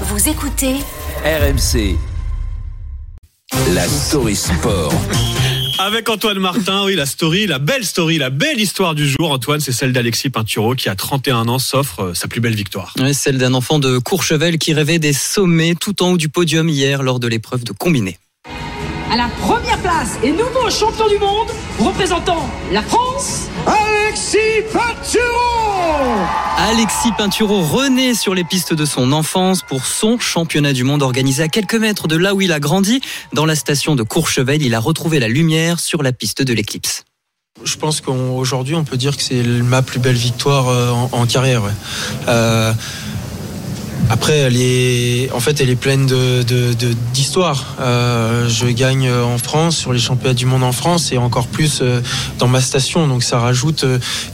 Vous écoutez RMC. La story sport. Avec Antoine Martin, oui, la story, la belle story, la belle histoire du jour. Antoine, c'est celle d'Alexis Pinturo qui, à 31 ans, s'offre euh, sa plus belle victoire. Celle d'un enfant de Courchevel qui rêvait des sommets tout en haut du podium hier lors de l'épreuve de combiné. À la première place et nouveau champion du monde représentant la France, Alexis Pinturo Alexis Pinturo renaît sur les pistes de son enfance pour son championnat du monde organisé à quelques mètres de là où il a grandi. Dans la station de Courchevel, il a retrouvé la lumière sur la piste de l'éclipse. Je pense qu'aujourd'hui, on peut dire que c'est ma plus belle victoire euh, en, carrière. Euh, après, elle est, en fait, pleine d'histoires. Euh, je gagne en France, sur les championnats du monde en France, et encore plus dans ma station. Donc, ça rajoute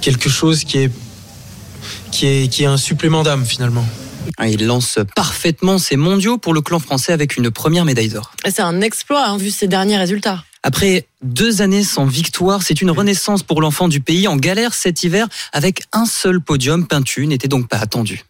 quelque chose qui est, qui est, qui est un supplément d'âme finalement. Il lance parfaitement ses mondiaux pour le clan français avec une première médaille d'or. C'est un exploit, hein, vu ses derniers résultats. Après deux années sans victoire, c'est une renaissance pour l'enfant du pays en galère cet hiver avec un seul podium. Peintu n'était donc pas attendu.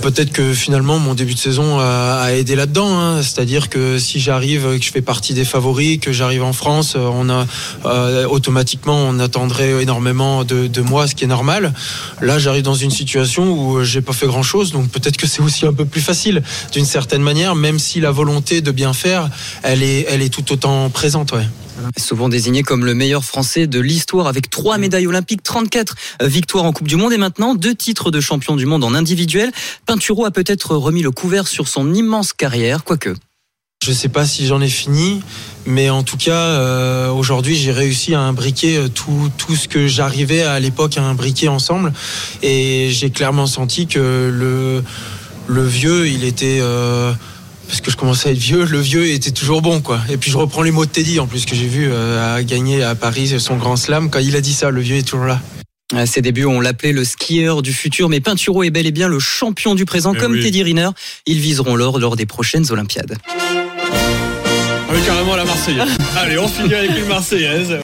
Peut-être que finalement mon début de saison a, aidé là-dedans. hein. C'est-à-dire que si j'arrive, que je fais partie des favoris, que j'arrive en France, euh, on a euh, automatiquement on attendrait énormément de, de moi, ce qui est normal. Là, j'arrive dans une situation où euh, j'ai pas fait grand-chose, donc peut-être que c'est aussi un peu plus facile d'une certaine manière, même si la volonté de bien faire, elle est, elle est tout autant présente. Ouais. Souvent désigné comme le meilleur français de l'histoire avec trois médailles olympiques, 34 victoires en Coupe du Monde et maintenant deux titres de champion du monde en individuel. Pinturo a peut-être remis le couvert sur son immense carrière, quoique. Je sais pas si j'en ai fini, mais en tout cas, euh, aujourd'hui, j'ai réussi à imbriquer euh, tout, tout ce que j'arrivais à l'époque à imbriquer ensemble. Et j'ai clairement senti que le, vieux, il était. euh, parce que je commençais à être vieux, le vieux était toujours bon, quoi. Et puis je reprends les mots de Teddy, en plus, que j'ai vu euh, à gagner à Paris son grand slam. Quand il a dit ça, le vieux est toujours là. À ses débuts, on l'appelait le skieur du futur, mais Pinturo est bel et bien le champion du présent, Eh comme oui. Teddy Riner. Ils viseront l'or lors des prochaines Olympiades. Ah oui, carrément la Marseillaise. Allez, on finit avec une Marseillaise.